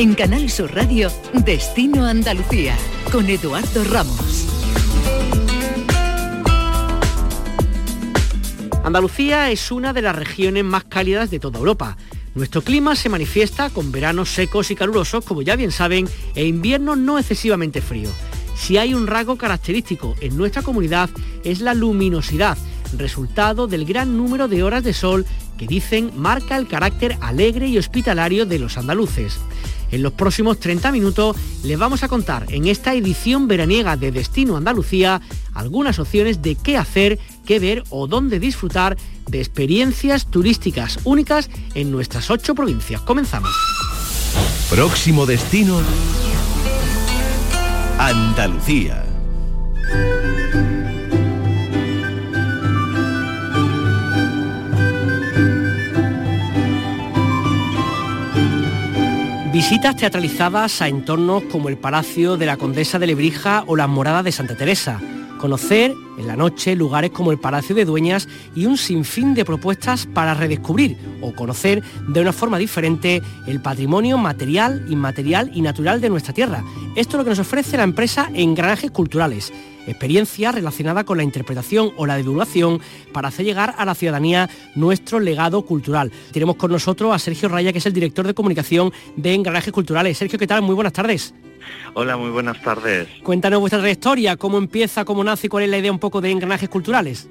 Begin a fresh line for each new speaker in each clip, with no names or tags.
En Canal Sur Radio, Destino Andalucía, con Eduardo Ramos.
Andalucía es una de las regiones más cálidas de toda Europa. Nuestro clima se manifiesta con veranos secos y calurosos, como ya bien saben, e inviernos no excesivamente fríos. Si hay un rasgo característico en nuestra comunidad es la luminosidad, resultado del gran número de horas de sol que dicen marca el carácter alegre y hospitalario de los andaluces. En los próximos 30 minutos les vamos a contar en esta edición veraniega de Destino Andalucía algunas opciones de qué hacer, qué ver o dónde disfrutar de experiencias turísticas únicas en nuestras ocho provincias. Comenzamos.
Próximo destino Andalucía.
Visitas teatralizadas a entornos como el Palacio de la Condesa de Lebrija o las Moradas de Santa Teresa. Conocer en la noche lugares como el Palacio de Dueñas y un sinfín de propuestas para redescubrir o conocer de una forma diferente el patrimonio material, inmaterial y natural de nuestra tierra. Esto es lo que nos ofrece la empresa Engranajes Culturales, experiencia relacionada con la interpretación o la divulgación para hacer llegar a la ciudadanía nuestro legado cultural. Tenemos con nosotros a Sergio Raya, que es el director de comunicación de Engranajes Culturales. Sergio, ¿qué tal? Muy buenas tardes.
Hola, muy buenas tardes.
Cuéntanos vuestra trayectoria, cómo empieza, cómo nace y cuál es la idea un poco de engranajes culturales.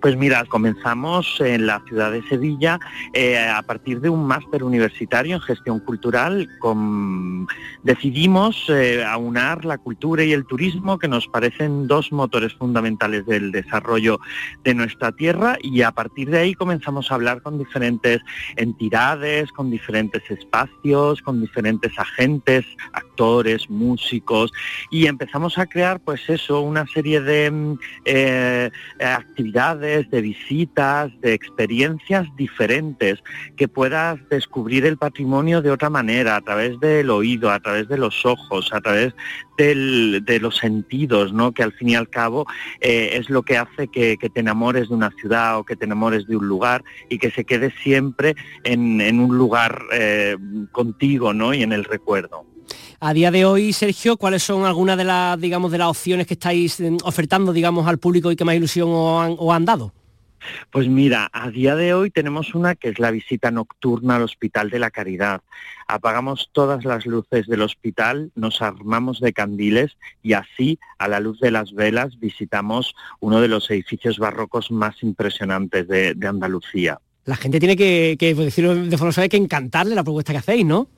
Pues mira, comenzamos en la ciudad de Sevilla eh, a partir de un máster universitario en gestión cultural. decidimos eh, aunar la cultura y el turismo, que nos parecen dos motores fundamentales del desarrollo de nuestra tierra, y a partir de ahí comenzamos a hablar con diferentes entidades, con diferentes espacios, con diferentes agentes, actores, músicos, y empezamos a crear, pues eso, una serie de mm, eh, actividades de visitas, de experiencias diferentes, que puedas descubrir el patrimonio de otra manera, a través del oído, a través de los ojos, a través de los sentidos, ¿no? que al fin y al cabo eh, es lo que hace que, te enamores de una ciudad o que te enamores de un lugar y que se quede siempre en, un lugar eh, contigo ¿no? y en el recuerdo.
A día de hoy, Sergio, ¿cuáles son algunas de las, digamos, de las opciones que estáis mm, ofertando, digamos, al público y que más ilusión os han, dado?
Pues mira, a día de hoy tenemos una que es la visita nocturna al Hospital de la Caridad. Apagamos todas las luces del hospital, nos armamos de candiles y así, a la luz de las velas, visitamos uno de los edificios barrocos más impresionantes de, Andalucía.
La gente tiene que, que decirlo de forma suave, que encantarle la propuesta que hacéis, ¿no?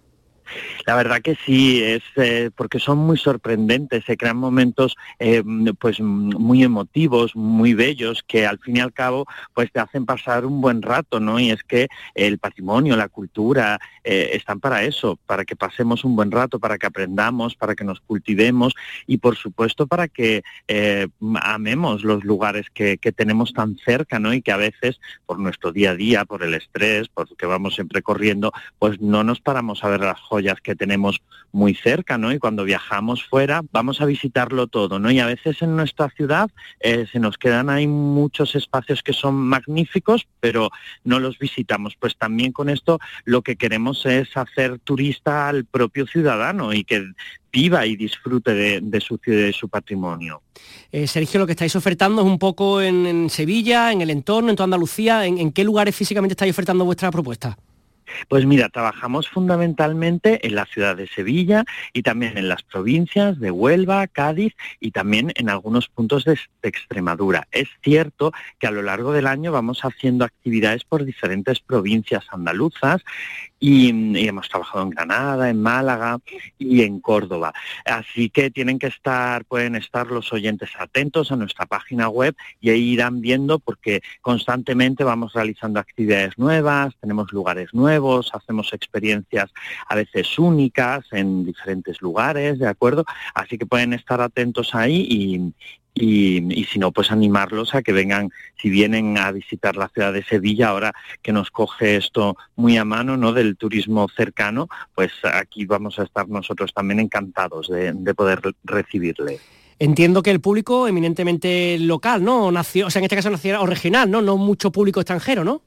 La verdad que sí, es eh, porque son muy sorprendentes, se crean momentos eh, pues muy emotivos, muy bellos, que al fin y al cabo pues te hacen pasar un buen rato, ¿no? Y es que el patrimonio, la cultura, eh, están para eso, para que pasemos un buen rato, para que aprendamos, para que nos cultivemos y por supuesto para que amemos los lugares que, que tenemos tan cerca, ¿no? Y que a veces por nuestro día a día, por el estrés, porque vamos siempre corriendo, pues no nos paramos a ver las que tenemos muy cerca, ¿no? Y cuando viajamos fuera vamos a visitarlo todo, ¿no? Y a veces en nuestra ciudad eh, se nos quedan ahí muchos espacios que son magníficos, pero no los visitamos. Pues también con esto lo que queremos es hacer turista al propio ciudadano y que viva y disfrute de, su ciudad y de su patrimonio.
Eh, Sergio, lo que estáis ofertando es un poco en, Sevilla, en el entorno, en toda Andalucía. ¿En, qué lugares físicamente estáis ofertando vuestra propuesta?
Pues mira, trabajamos fundamentalmente en la ciudad de Sevilla y también en las provincias de Huelva, Cádiz y también en algunos puntos de, Extremadura. Es cierto que a lo largo del año vamos haciendo actividades por diferentes provincias andaluzas y, hemos trabajado en Granada, en Málaga y en Córdoba. Así que tienen que estar, pueden estar los oyentes atentos a nuestra página web y ahí irán viendo porque constantemente vamos realizando actividades nuevas, tenemos lugares nuevos, hacemos experiencias a veces únicas en diferentes lugares, ¿de acuerdo? Así que pueden estar atentos ahí y, y, si no, pues animarlos a que vengan, si vienen a visitar la ciudad de Sevilla, ahora que nos coge esto muy a mano, ¿no? Del turismo cercano, pues aquí vamos a estar nosotros también encantados de, poder recibirle.
Entiendo que el público eminentemente local, ¿no? Nació, o sea, en este caso nacional o regional, ¿no? No mucho público extranjero, ¿no?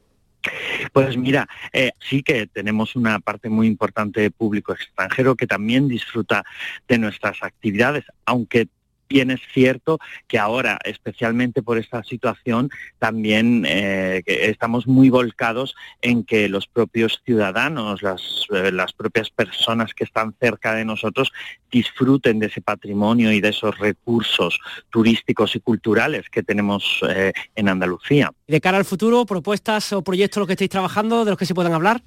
Pues mira, eh, sí que tenemos una parte muy importante de público extranjero que también disfruta de nuestras actividades, aunque bien es cierto que ahora, especialmente por esta situación, también eh, estamos muy volcados en que los propios ciudadanos, las, eh, las, propias personas que están cerca de nosotros, disfruten de ese patrimonio y de esos recursos turísticos y culturales que tenemos eh, en Andalucía.
De cara al futuro, propuestas o proyectos los que estáis trabajando, de los que se puedan hablar.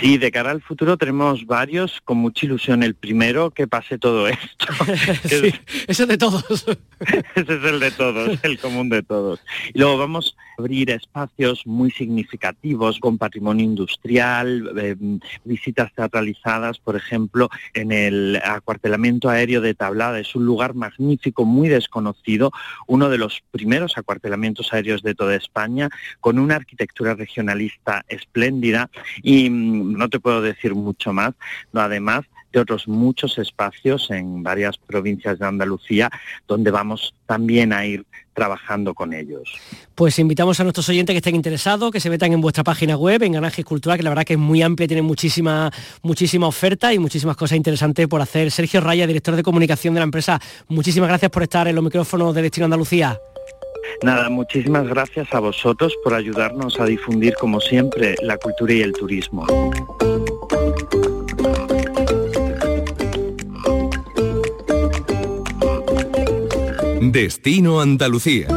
Sí, de cara al futuro tenemos varios, con mucha ilusión. El primero, que pase todo esto.
sí, ese es de todos.
ese es el de todos, el común de todos. Y luego vamos a abrir espacios muy significativos con patrimonio industrial, em, visitas teatralizadas, por ejemplo, en el acuartelamiento aéreo de Tablada. Es un lugar magnífico, muy desconocido, uno de los primeros acuartelamientos aéreos de toda España, con una arquitectura regionalista espléndida y no te puedo decir mucho más, no, además de otros muchos espacios en varias provincias de Andalucía donde vamos también a ir trabajando con ellos.
Pues invitamos a nuestros oyentes que estén interesados, que se metan en vuestra página web, en Ganajes Cultural, que la verdad que es muy amplia, tiene muchísima, muchísima oferta y muchísimas cosas interesantes por hacer. Sergio Raya, director de comunicación de la empresa, muchísimas gracias por estar en los micrófonos de Destino Andalucía.
Nada, muchísimas gracias a vosotros por ayudarnos a difundir, como siempre, la cultura y el turismo.
Destino Andalucía.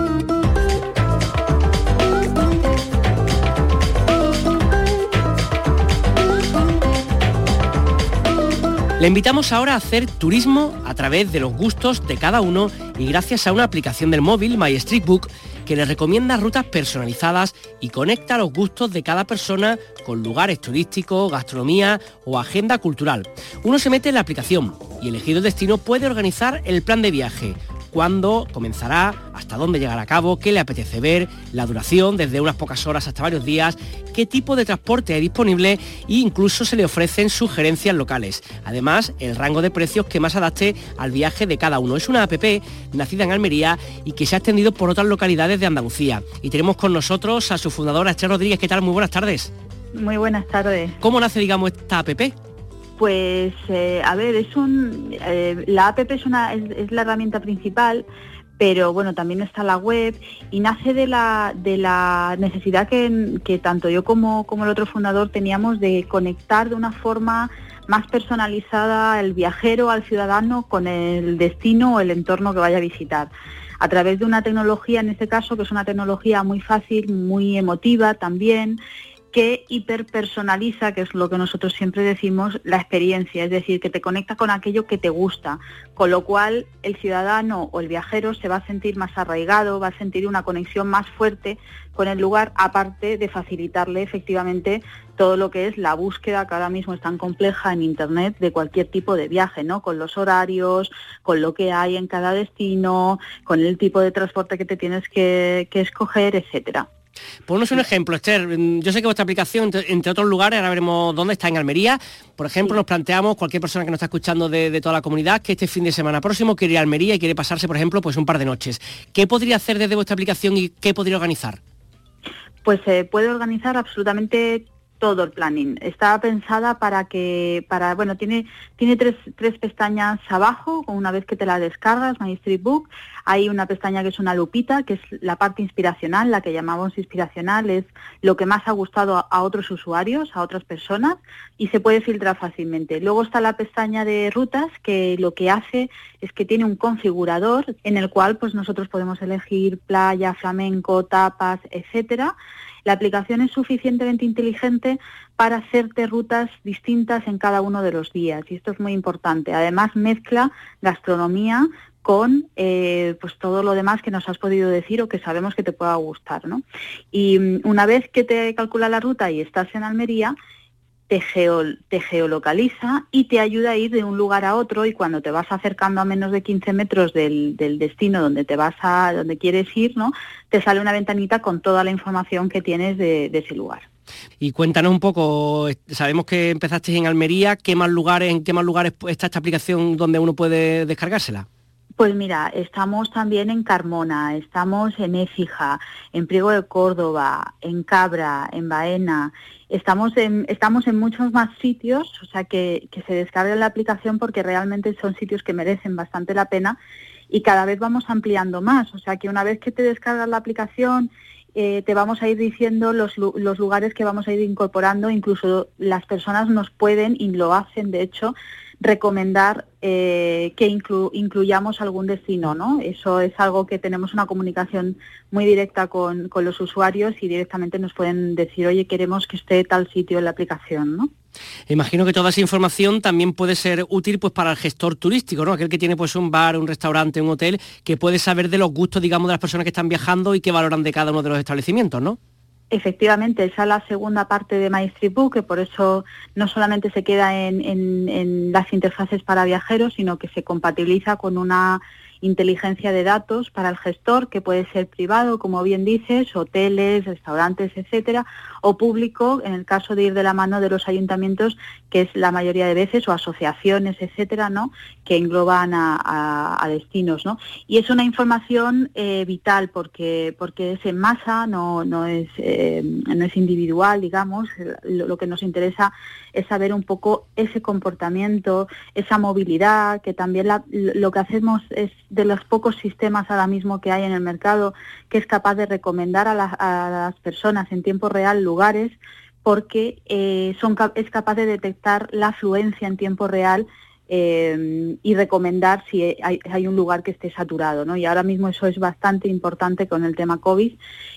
Le invitamos ahora a hacer turismo a través de los gustos de cada uno y gracias a una aplicación del móvil, My que le recomienda rutas personalizadas y conecta los gustos de cada persona con lugares turísticos, gastronomía o agenda cultural. Uno se mete en la aplicación y elegido el destino puede organizar el plan de viaje, cuándo comenzará, hasta dónde llegará a cabo, qué le apetece ver, la duración, desde unas pocas horas hasta varios días, qué tipo de transporte hay disponible e incluso se le ofrecen sugerencias locales. Además, el rango de precios que más adapte al viaje de cada uno. Es una app nacida en Almería y que se ha extendido por otras localidades de Andalucía. Y tenemos con nosotros a su fundadora, Esther Rodríguez. ¿Qué tal? Muy buenas tardes.
Muy buenas tardes.
¿Cómo nace, digamos, esta app?
Pues, eh, a ver, es un, eh, la app es, una, es, la herramienta principal, pero bueno, también está la web y nace de la, de la necesidad que, tanto yo como, como el otro fundador teníamos de conectar de una forma más personalizada el viajero, al ciudadano, con el destino o el entorno que vaya a visitar. A través de una tecnología, en este caso, que es una tecnología muy fácil, muy emotiva también, que hiperpersonaliza, que es lo que nosotros siempre decimos, la experiencia, es decir, que te conecta con aquello que te gusta, con lo cual el ciudadano o el viajero se va a sentir más arraigado, va a sentir una conexión más fuerte con el lugar, aparte de facilitarle efectivamente todo lo que es la búsqueda, que ahora mismo es tan compleja en Internet, de cualquier tipo de viaje, ¿no? Con los horarios, con lo que hay en cada destino, con el tipo de transporte que te tienes que, que escoger, etcétera.
Ponnos un ejemplo, Esther. Mm, yo sé que vuestra aplicación, entre otros lugares, ahora veremos dónde está en Almería. Por ejemplo, nos planteamos, cualquier persona que nos está escuchando de, toda la comunidad, que este fin de semana próximo quiere ir a Almería y quiere pasarse, por ejemplo, pues un par de noches. ¿Qué podría hacer desde vuestra aplicación y qué podría organizar?
Pues se puede organizar absolutamente todo el planning. Está pensada para que, para, bueno, tiene, tiene tres, tres pestañas abajo, una vez que te la descargas, My Street Book, hay una pestaña que es una lupita, que es la parte inspiracional, la que llamamos inspiracional, es lo que más ha gustado a, otros usuarios, a otras personas, y se puede filtrar fácilmente. Luego está la pestaña de rutas, que lo que hace es que tiene un configurador en el cual pues nosotros podemos elegir playa, flamenco, tapas, etcétera la aplicación es suficientemente inteligente para hacerte rutas distintas en cada uno de los días y esto es muy importante. Además mezcla gastronomía con eh, pues todo lo demás que nos has podido decir o que sabemos que te pueda gustar. ¿no? Y mm, una vez que te calcula la ruta y estás en Almería, te, geolocaliza y te ayuda a ir de un lugar a otro y cuando te vas acercando a menos de 15 metros del, destino donde te vas a, donde quieres ir, ¿no? Te sale una ventanita con toda la información que tienes de, ese lugar.
Y cuéntanos un poco, sabemos que empezaste en Almería, ¿qué más lugares, en qué más lugares está esta aplicación donde uno puede descargársela?
Pues mira, estamos también en Carmona, estamos en Écija, en Priego de Córdoba, en Cabra, en Baena. Estamos en, estamos en muchos más sitios, o sea que, que se descargue la aplicación porque realmente son sitios que merecen bastante la pena y cada vez vamos ampliando más. O sea que una vez que te descargas la aplicación eh, te vamos a ir diciendo los, los, lugares que vamos a ir incorporando, incluso las personas nos pueden, y lo hacen de hecho, recomendar eh, que incluyamos algún destino, ¿no? Eso es algo que tenemos una comunicación muy directa con, con, los usuarios y directamente nos pueden decir, oye, queremos que esté tal sitio en la aplicación, ¿no?
Imagino que toda esa información también puede ser útil pues para el gestor turístico, ¿no? Aquel que tiene pues un bar, un restaurante, un hotel, que puede saber de los gustos, digamos, de las personas que están viajando y que valoran de cada uno de los establecimientos, ¿no?
Efectivamente, esa es la segunda parte de MyStripBook, que por eso no solamente se queda en, las interfaces para viajeros, sino que se compatibiliza con una inteligencia de datos para el gestor, que puede ser privado, como bien dices, hoteles, restaurantes, etcétera, o público, en el caso de ir de la mano de los ayuntamientos, que es la mayoría de veces, o asociaciones, etcétera, ¿no? que engloban a, destinos. ¿no? Y es una información eh, vital porque, porque es en masa, no, no, es, eh, no es individual, digamos. Lo, que nos interesa es saber un poco ese comportamiento, esa movilidad, que también lo que hacemos es de los pocos sistemas ahora mismo que hay en el mercado que es capaz de recomendar a las personas en tiempo real lugares porque eh, es capaz de detectar la afluencia en tiempo real eh, y recomendar si hay, un lugar que esté saturado. ¿no? Y ahora mismo eso es bastante importante con el tema COVID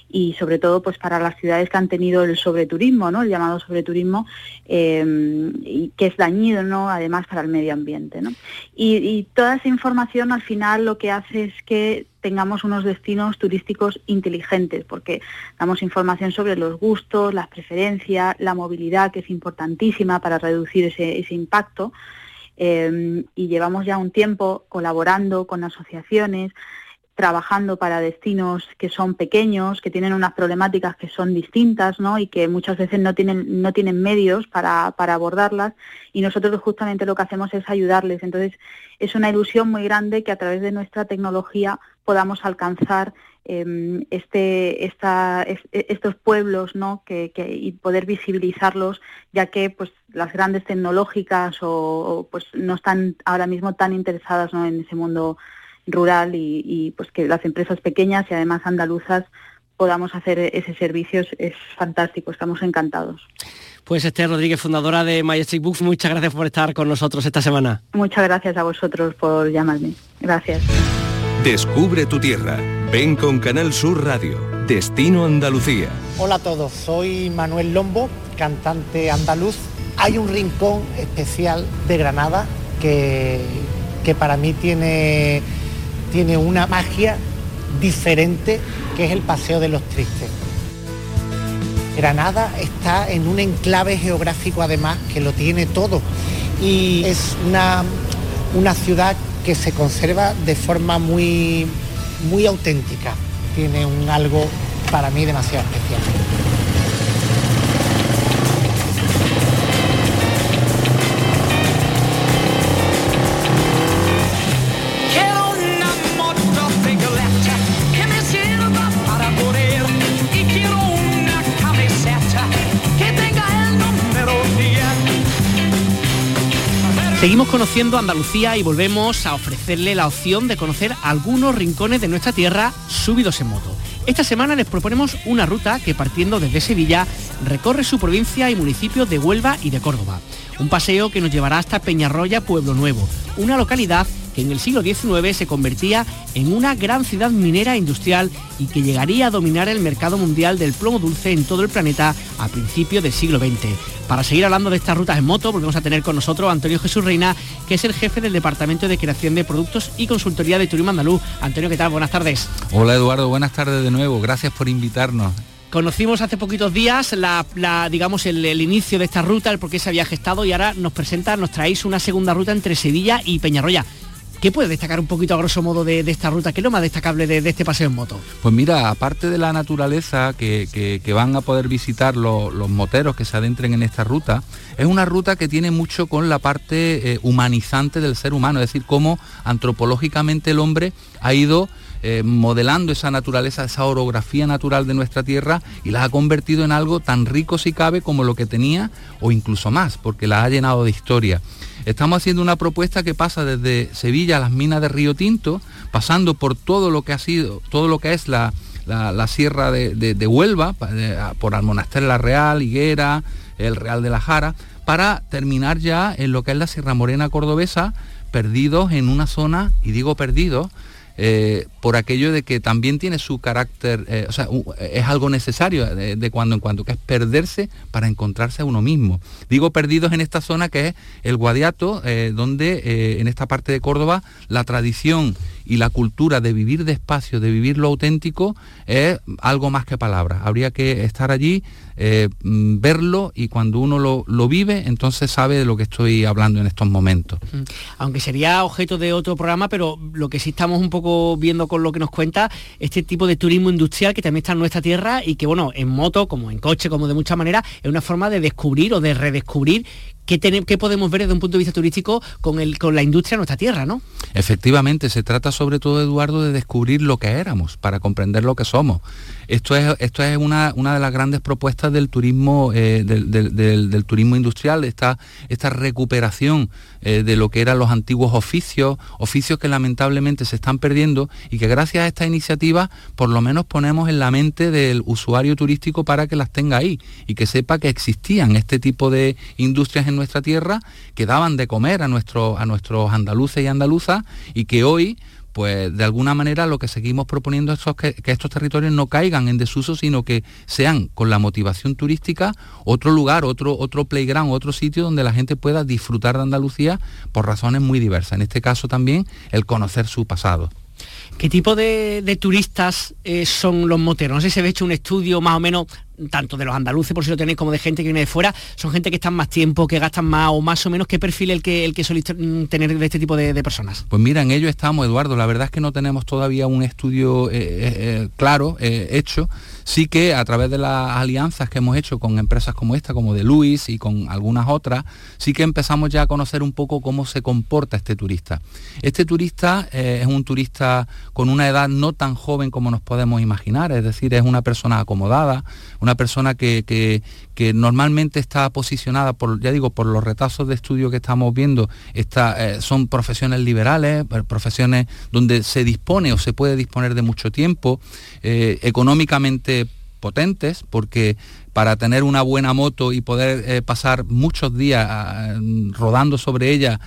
y sobre todo pues para las ciudades que han tenido el sobreturismo, ¿no? el llamado sobreturismo, eh, y que es dañino ¿no? además para el medio ambiente. ¿no? Y toda esa información al final lo que hace es que tengamos unos destinos turísticos inteligentes, porque damos información sobre los gustos, las preferencias, la movilidad, que es importantísima para reducir ese, ese impacto. Em, y llevamos ya un tiempo colaborando con asociaciones, trabajando para destinos que son pequeños, que tienen unas problemáticas que son distintas, ¿no? Y que muchas veces no tienen, no tienen medios para, para abordarlas y nosotros justamente lo que hacemos es ayudarles. Entonces, es una ilusión muy grande que a través de nuestra tecnología podamos alcanzar Em, este, esta, estos pueblos ¿no? que, y poder visibilizarlos, ya que pues, las grandes tecnológicas o, pues, no están ahora mismo tan interesadas ¿no? en ese mundo rural y, pues que las empresas pequeñas y además andaluzas podamos hacer ese servicio es fantástico, estamos encantados.
Pues Esther Rodríguez, fundadora de Majestic Books, muchas gracias por estar con nosotros esta semana.
Muchas gracias a vosotros por llamarme. Gracias.
Descubre tu tierra. Ven con Canal Sur Radio. Destino Andalucía.
Hola a todos, soy Manuel Lombo, cantante andaluz. Hay un rincón especial de Granada que, que para mí tiene, tiene una magia diferente, que es el Paseo de los Tristes. Granada está en un enclave geográfico además que lo tiene todo y es una, una ciudad que se conserva de forma muy, muy auténtica. Tiene un algo para mí demasiado especial.
Seguimos conociendo Andalucía y volvemos a ofrecerle la opción de conocer algunos rincones de nuestra tierra subidos en moto. Esta semana les proponemos una ruta que partiendo desde Sevilla recorre su provincia y municipios de Huelva y de Córdoba. Un paseo que nos llevará hasta Peñarroya, Pueblo Nuevo, una localidad que en el siglo XIX se convertía en una gran ciudad minera e industrial y que llegaría a dominar el mercado mundial del plomo dulce en todo el planeta a principios del siglo XX. Para seguir hablando de estas rutas en moto, volvemos a tener con nosotros a Antonio Jesús Reina, que es el jefe del Departamento de Creación de Productos y Consultoría de Turismo Andaluz. Antonio, ¿qué tal? Buenas tardes.
Hola Eduardo, buenas tardes de nuevo. Gracias por invitarnos.
Conocimos hace poquitos días la, digamos el, inicio de esta ruta, el por qué se había gestado y ahora nos presenta, nos traéis una segunda ruta entre Sevilla y Peñarroya. ¿Qué puede destacar un poquito a grosso modo de, esta ruta? ¿Qué es lo más destacable de, este paseo en moto?
Pues mira, aparte de la naturaleza que, van a poder visitar los moteros que se adentren en esta ruta, es una ruta que tiene mucho con la parte eh, humanizante del ser humano, es decir, cómo antropológicamente el hombre ha ido eh, modelando esa naturaleza, esa orografía natural de nuestra tierra y la ha convertido en algo tan rico si cabe como lo que tenía o incluso más, porque la ha llenado de historia. Estamos haciendo una propuesta que pasa desde Sevilla a las minas de Río Tinto, pasando por todo lo que ha sido, todo lo que es la, sierra de, Huelva, por Almonaster La Real, Higuera, el Real de la Jara, para terminar ya en lo que es la Sierra Morena Cordobesa, perdidos en una zona, y digo perdidos, eh, por aquello de que también tiene su carácter, eh, o sea, es algo necesario de, cuando en cuando, que es perderse para encontrarse a uno mismo. Digo perdidos en esta zona que es el Guadiato, eh, donde en esta parte de Córdoba la tradición y la cultura de vivir despacio, de vivir lo auténtico, es algo más que palabras. Habría que estar allí, eh, mm, verlo y cuando uno lo, vive, entonces sabe de lo que estoy hablando en estos momentos.
Aunque sería objeto de otro programa, pero lo que sí estamos un poco viendo lo que nos cuenta, este tipo de turismo industrial que también está en nuestra tierra y que, bueno, en moto, como en coche, como de muchas maneras, es una forma de descubrir o de redescubrir ¿Qué, podemos ver desde un punto de vista turístico con, el, con la industria de nuestra tierra, ¿no?
Efectivamente, se trata sobre todo, Eduardo, de descubrir lo que éramos, para comprender lo que somos. Esto es, esto es una, una de las grandes propuestas del turismo, eh, del, turismo industrial, esta, esta recuperación eh, de lo que eran los antiguos oficios, oficios que lamentablemente se están perdiendo y que gracias a esta iniciativa por lo menos ponemos en la mente del usuario turístico para que las tenga ahí y que sepa que existían este tipo de industrias en nuestra tierra que daban de comer a, nuestro, a nuestros andaluces y andaluzas y que hoy pues de alguna manera lo que seguimos proponiendo es que, estos territorios no caigan en desuso, sino que sean con la motivación turística otro lugar, otro, otro playground, otro sitio donde la gente pueda disfrutar de Andalucía por razones muy diversas. En este caso también el conocer su pasado.
¿Qué tipo de, turistas eh, son los moteros? No sé si se ha hecho un estudio más o menos tanto de los andaluces, por si lo tenéis, como de gente que viene de fuera, son gente que están más tiempo, que gastan más o más o menos, ¿qué perfil el que, el que soléis mm, tener de este tipo de, personas?
Pues mira, en ello estamos, Eduardo, la verdad es que no tenemos todavía un estudio eh, eh, eh, claro, hecho, sí que a través de las alianzas que hemos hecho con empresas como esta, como de Luis y con algunas otras, sí que empezamos ya a conocer un poco cómo se comporta este turista. Este turista es un turista con una edad no tan joven como nos podemos imaginar, es decir, es una persona acomodada, una persona que, normalmente está posicionada, por, ya digo, por los retazos de estudio que estamos viendo, está, eh, son profesiones liberales, eh, profesiones donde se dispone o se puede disponer de mucho tiempo, eh, económicamente potentes, porque para tener una buena moto y poder pasar muchos días ah, rodando sobre ella,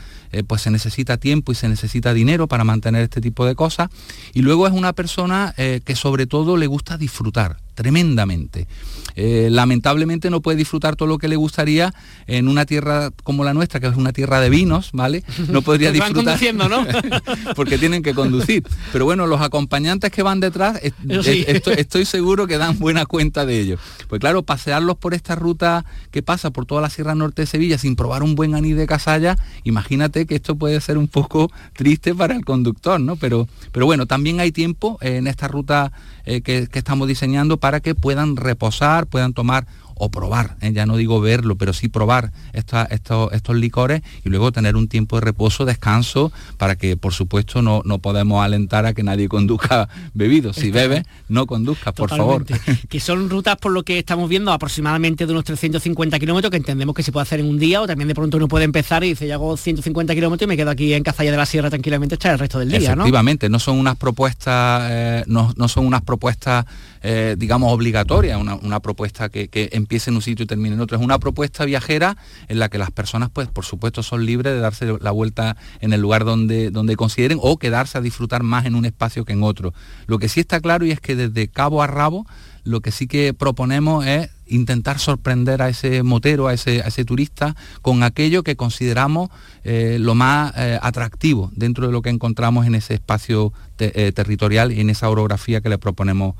pues se necesita tiempo y se necesita dinero para mantener este tipo de cosas. Y luego es una persona que sobre todo le gusta disfrutar tremendamente. Eh, lamentablemente no puede disfrutar todo lo que le gustaría en una tierra como la nuestra, que es una tierra de vinos, ¿vale? No podría disfrutar.
¿no?
porque tienen que conducir. Pero bueno, los acompañantes que van detrás, estoy, seguro que dan buena cuenta de ello. Pues claro, pasearlos por esta ruta que pasa por toda la Sierra Norte de Sevilla sin probar un buen anís de casalla, imagínate que esto puede ser un poco triste para el conductor, ¿no? Pero, pero bueno, también hay tiempo en esta ruta eh, que, que estamos diseñando para que puedan reposar, puedan tomar o probar, ¿eh? ya no digo verlo, pero sí probar estos, estos licores y luego tener un tiempo de reposo, descanso, para que por supuesto no, no podemos alentar a que nadie conduzca bebido. Si bebe, no conduzca, por favor.
que son rutas por lo que estamos viendo aproximadamente de unos 350 kilómetros que entendemos que se puede hacer en un día o también de pronto uno puede empezar y dice, ya hago 150 kilómetros y me quedo aquí en Cazalla de la Sierra tranquilamente hasta el resto del día.
Efectivamente, ¿no? son unas propuestas, eh, no, son unas propuestas, eh, digamos, obligatorias, una, propuesta que, que empiece en un sitio y termine en otro. Es una propuesta viajera en la que las personas, pues, por supuesto, son libres de darse la vuelta en el lugar donde, donde consideren o quedarse a disfrutar más en un espacio que en otro. Lo que sí está claro y es que desde cabo a rabo lo que sí que proponemos es intentar sorprender a ese motero, a ese, ese turista, con aquello que consideramos eh, lo más eh, atractivo dentro de lo que encontramos en ese espacio eh, territorial y en esa orografía que le proponemos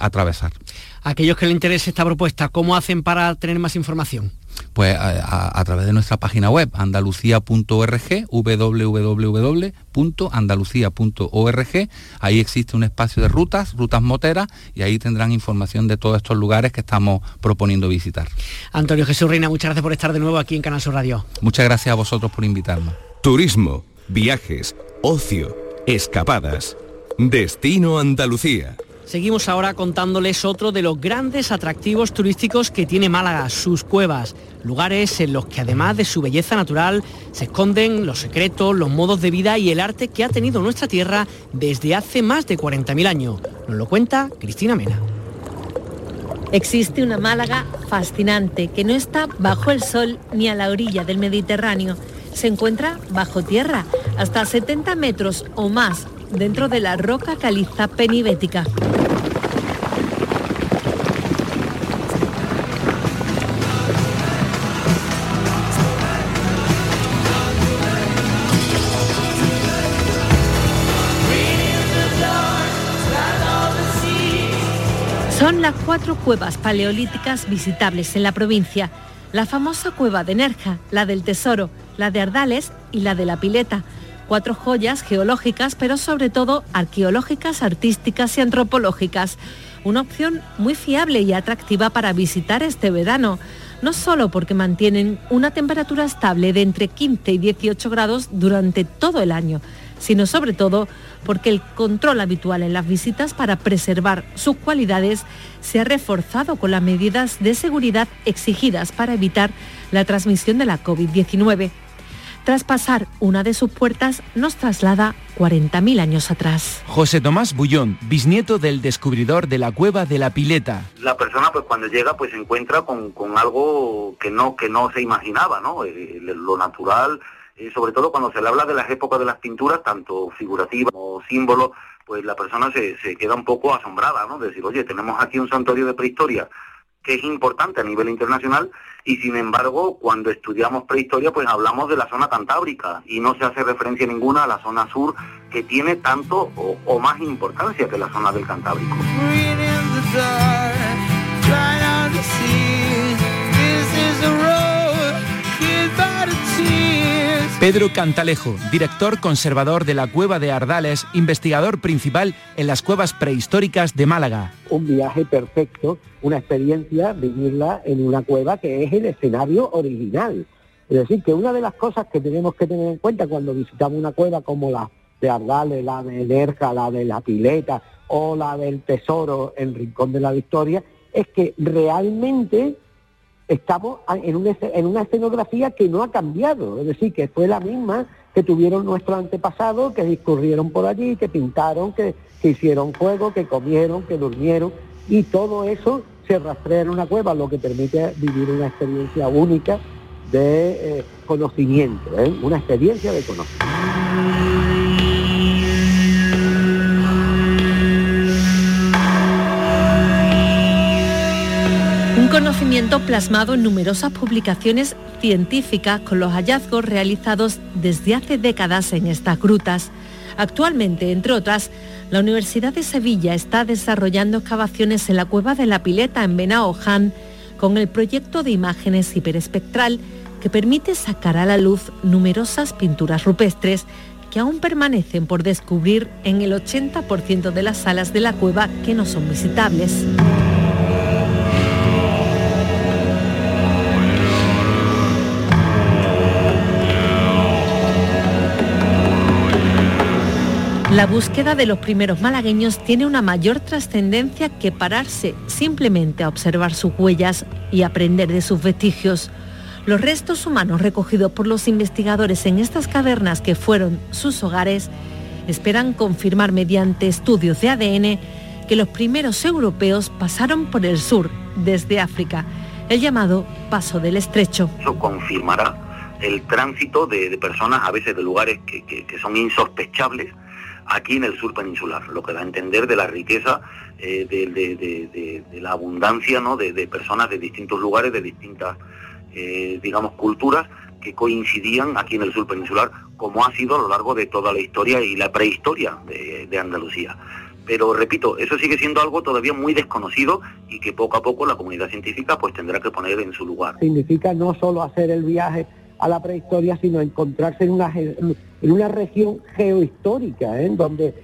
atravesar.
Aquellos que les interese esta propuesta, ¿cómo hacen para tener más información?
Pues a, través de nuestra página web andalucía.org, www.andalucía.org. Ahí existe un espacio de rutas, rutas moteras, y ahí tendrán información de todos estos lugares que estamos proponiendo visitar.
Antonio Jesús Reina, muchas gracias por estar de nuevo aquí en Canal Sur Radio.
Muchas gracias a vosotros por invitarnos.
Turismo, viajes, ocio, escapadas. Destino Andalucía.
Seguimos ahora contándoles otro de los grandes atractivos turísticos que tiene Málaga, sus cuevas, lugares en los que además de su belleza natural se esconden los secretos, los modos de vida y el arte que ha tenido nuestra tierra desde hace más de 40.000 años. Nos lo cuenta Cristina Mena.
Existe una Málaga fascinante que no está bajo el sol ni a la orilla del Mediterráneo. Se encuentra bajo tierra, hasta 70 metros o más dentro de la roca caliza penibética. Son las cuatro cuevas paleolíticas visitables en la provincia. La famosa cueva de Nerja, la del Tesoro, la de Ardales y la de la Pileta cuatro joyas geológicas, pero sobre todo arqueológicas, artísticas y antropológicas. Una opción muy fiable y atractiva para visitar este verano, no solo porque mantienen una temperatura estable de entre 15 y 18 grados durante todo el año, sino sobre todo porque el control habitual en las visitas para preservar sus cualidades se ha reforzado con las medidas de seguridad exigidas para evitar la transmisión de la COVID-19 tras pasar una de sus puertas, nos traslada 40.000 años atrás.
José Tomás Bullón, bisnieto del descubridor de la cueva de la Pileta.
La persona pues cuando llega pues se encuentra con, algo que no, que no se imaginaba, ¿no? Eh, lo natural, eh, sobre todo cuando se le habla de las épocas de las pinturas, tanto figurativas como símbolos, pues la persona se, se queda un poco asombrada, ¿no? De decir, oye, tenemos aquí un santuario de prehistoria que es importante a nivel internacional y sin embargo cuando estudiamos prehistoria pues hablamos de la zona cantábrica y no se hace referencia ninguna a la zona sur que tiene tanto o, más importancia que la zona del Cantábrico.
Pedro Cantalejo, director conservador de la Cueva de Ardales, investigador principal en las cuevas prehistóricas de Málaga.
Un viaje perfecto, una experiencia, vivirla en una cueva que es el escenario original. Es decir, que una de las cosas que tenemos que tener en cuenta cuando visitamos una cueva como la de Ardales, la de Nerja, la de la Pileta o la del Tesoro en Rincón de la Victoria, es que realmente estamos en una, en una escenografía que no ha cambiado, es decir, que fue la misma que tuvieron nuestros antepasados, que discurrieron por allí, que pintaron, que, hicieron fuego, que comieron, que durmieron, y todo eso se rastrea en una cueva, lo que permite vivir una experiencia única de eh, conocimiento, ¿eh? una experiencia de conocimiento.
Conocimiento plasmado en numerosas publicaciones científicas con los hallazgos realizados desde hace décadas en estas grutas. Actualmente, entre otras, la Universidad de Sevilla está desarrollando excavaciones en la cueva de la Pileta en Benaoján con el proyecto de imágenes hiperespectral que permite sacar a la luz numerosas pinturas rupestres que aún permanecen por descubrir en el 80% de las salas de la cueva que no son visitables. La búsqueda de los primeros malagueños tiene una mayor trascendencia que pararse simplemente a observar sus huellas y aprender de sus vestigios. Los restos humanos recogidos por los investigadores en estas cavernas que fueron sus hogares esperan confirmar mediante estudios de ADN que los primeros europeos pasaron por el sur, desde África, el llamado Paso del Estrecho.
Eso confirmará el tránsito de, personas a veces de lugares que son insospechables aquí en el sur peninsular, lo que da a entender de la riqueza, eh, de, la abundancia ¿no? de, personas de distintos lugares, de distintas, eh, digamos, culturas que coincidían aquí en el sur peninsular, como ha sido a lo largo de toda la historia y la prehistoria de, Andalucía. pero repito, eso sigue siendo algo todavía muy desconocido y que poco a poco la comunidad científica pues tendrá que poner en su lugar.
Significa no solo hacer el viaje a la prehistoria, sino encontrarse en una, en una región geohistórica, ¿eh? donde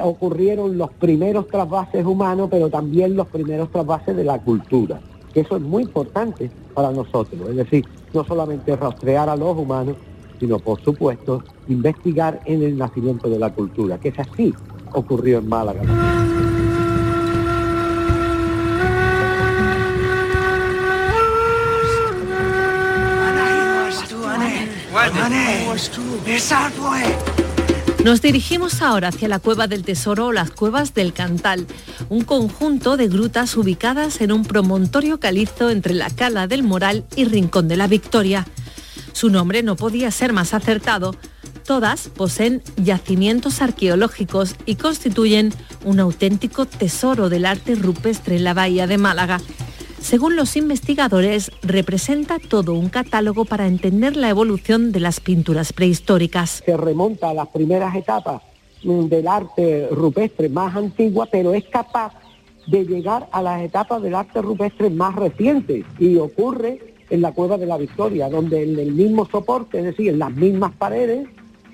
ocurrieron los primeros trasvases humanos, pero también los primeros trasvases de la cultura. Que eso es muy importante para nosotros, es decir, no solamente rastrear a los humanos, sino por supuesto investigar en el nacimiento de la cultura, que es así ocurrió en Málaga.
Nos dirigimos ahora hacia la Cueva del Tesoro o las Cuevas del Cantal, un conjunto de grutas ubicadas en un promontorio calizo entre la Cala del Moral y Rincón de la Victoria. Su nombre no podía ser más acertado. Todas poseen yacimientos arqueológicos y constituyen un auténtico tesoro del arte rupestre en la bahía de Málaga. Según los investigadores, representa todo un catálogo para entender la evolución de las pinturas prehistóricas.
Se remonta a las primeras etapas del arte rupestre más antigua, pero es capaz de llegar a las etapas del arte rupestre más reciente y ocurre en la Cueva de la Victoria, donde en el mismo soporte, es decir, en las mismas paredes,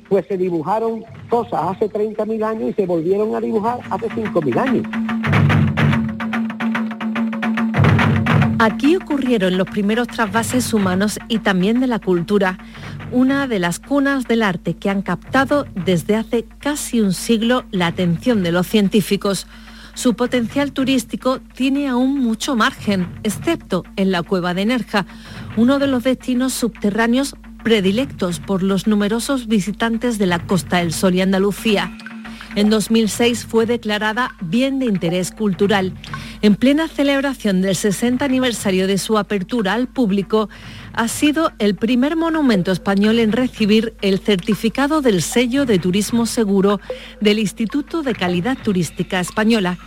pues se dibujaron cosas hace 30.000 años y se volvieron a dibujar hace 5.000 años.
Aquí ocurrieron los primeros trasvases humanos y también de la cultura, una de las cunas del arte que han captado desde hace casi un siglo la atención de los científicos. Su potencial turístico tiene aún mucho margen, excepto en la cueva de Nerja, uno de los destinos subterráneos predilectos por los numerosos visitantes de la Costa del Sol y Andalucía. En 2006 fue declarada Bien de Interés Cultural. En plena celebración del 60 aniversario de su apertura al público, ha sido el primer monumento español en recibir el certificado del sello de turismo seguro del Instituto de Calidad Turística Española.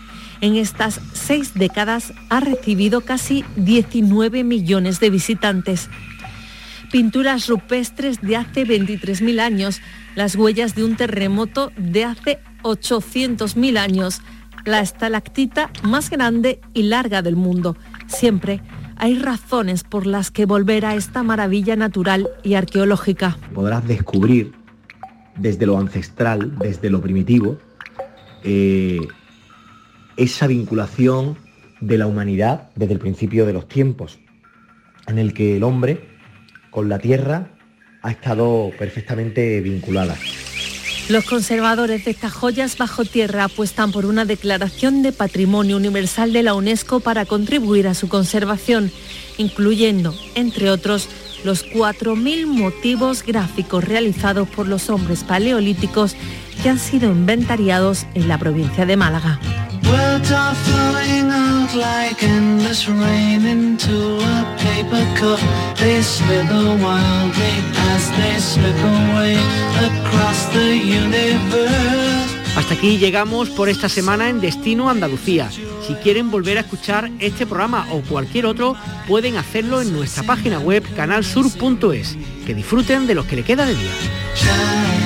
En estas seis décadas ha recibido casi 19 millones de visitantes. Pinturas rupestres de hace 23.000 años, las huellas de un terremoto de hace 800.000 años, la estalactita más grande y larga del mundo. Siempre hay razones por las que volver a esta maravilla natural y arqueológica.
Podrás descubrir desde lo ancestral, desde lo primitivo, eh, esa vinculación de la humanidad desde el principio de los tiempos, en el que el hombre con la tierra ha estado perfectamente vinculada.
Los conservadores de estas joyas bajo tierra apuestan por una declaración de patrimonio universal de la UNESCO para contribuir a su conservación, incluyendo, entre otros, los 4.000 motivos gráficos realizados por los hombres paleolíticos que han sido inventariados en la provincia de Málaga.
Hasta aquí llegamos por esta semana en Destino Andalucía. Si quieren volver a escuchar este programa o cualquier otro, pueden hacerlo en nuestra página web canalsur.es. Que disfruten de los que le queda de día.